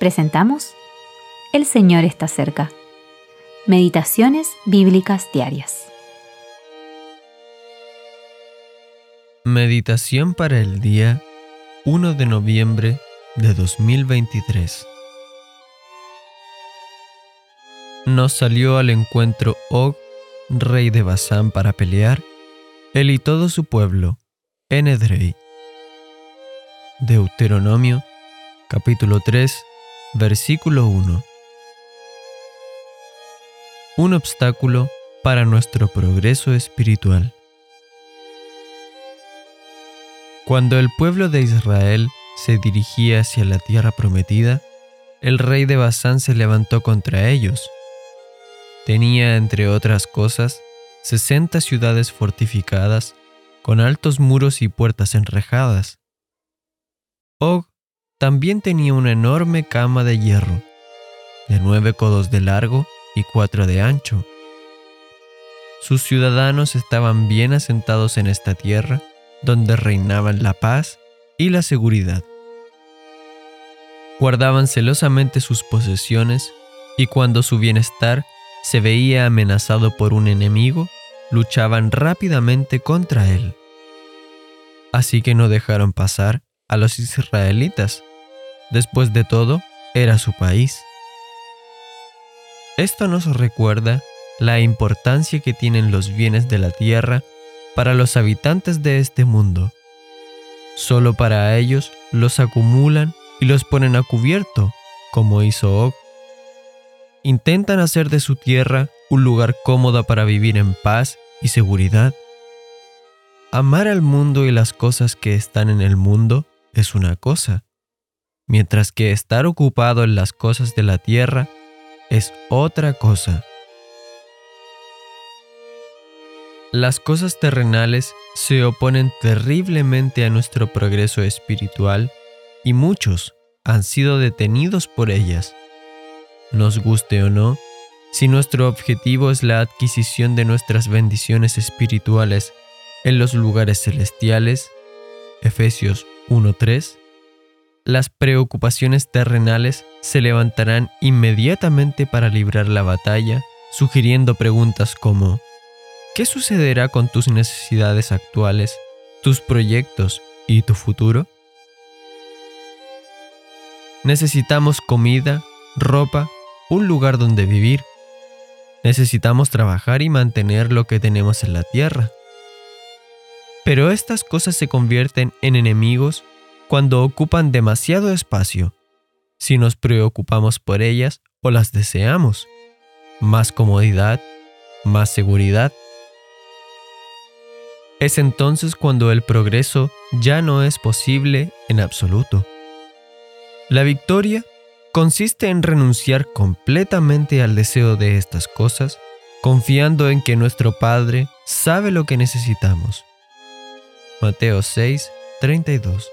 presentamos El Señor está cerca. Meditaciones Bíblicas Diarias. Meditación para el día 1 de noviembre de 2023. Nos salió al encuentro Og, rey de Basán, para pelear, él y todo su pueblo, en Edrei. Deuteronomio, capítulo 3, Versículo 1. Un obstáculo para nuestro progreso espiritual. Cuando el pueblo de Israel se dirigía hacia la tierra prometida, el rey de Basán se levantó contra ellos. Tenía, entre otras cosas, sesenta ciudades fortificadas, con altos muros y puertas enrejadas. Og también tenía una enorme cama de hierro, de nueve codos de largo y cuatro de ancho. Sus ciudadanos estaban bien asentados en esta tierra, donde reinaban la paz y la seguridad. Guardaban celosamente sus posesiones y cuando su bienestar se veía amenazado por un enemigo, luchaban rápidamente contra él. Así que no dejaron pasar a los israelitas Después de todo, era su país. Esto nos recuerda la importancia que tienen los bienes de la tierra para los habitantes de este mundo. Solo para ellos los acumulan y los ponen a cubierto, como hizo Og. Intentan hacer de su tierra un lugar cómodo para vivir en paz y seguridad. Amar al mundo y las cosas que están en el mundo es una cosa, mientras que estar ocupado en las cosas de la tierra es otra cosa. Las cosas terrenales se oponen terriblemente a nuestro progreso espiritual y muchos han sido detenidos por ellas. Nos guste o no, si nuestro objetivo es la adquisición de nuestras bendiciones espirituales en los lugares celestiales, Efesios 1.3, las preocupaciones terrenales se levantarán inmediatamente para librar la batalla, sugiriendo preguntas como ¿qué sucederá con tus necesidades actuales, tus proyectos y tu futuro? Necesitamos comida, ropa, un lugar donde vivir. Necesitamos trabajar y mantener lo que tenemos en la tierra. Pero estas cosas se convierten en enemigos cuando ocupan demasiado espacio, si nos preocupamos por ellas o las deseamos. Más comodidad, más seguridad. Es entonces cuando el progreso ya no es posible en absoluto. La victoria consiste en renunciar completamente al deseo de estas cosas, confiando en que nuestro Padre sabe lo que necesitamos. Mateo 6, 32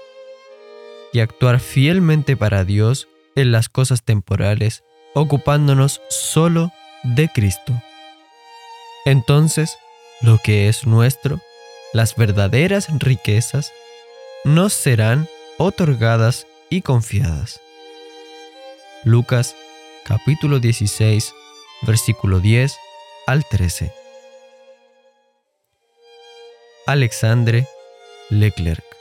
y actuar fielmente para Dios en las cosas temporales, ocupándonos solo de Cristo. Entonces, lo que es nuestro, las verdaderas riquezas, nos serán otorgadas y confiadas. Lucas capítulo 16, versículo 10 al 13. Alexandre Leclerc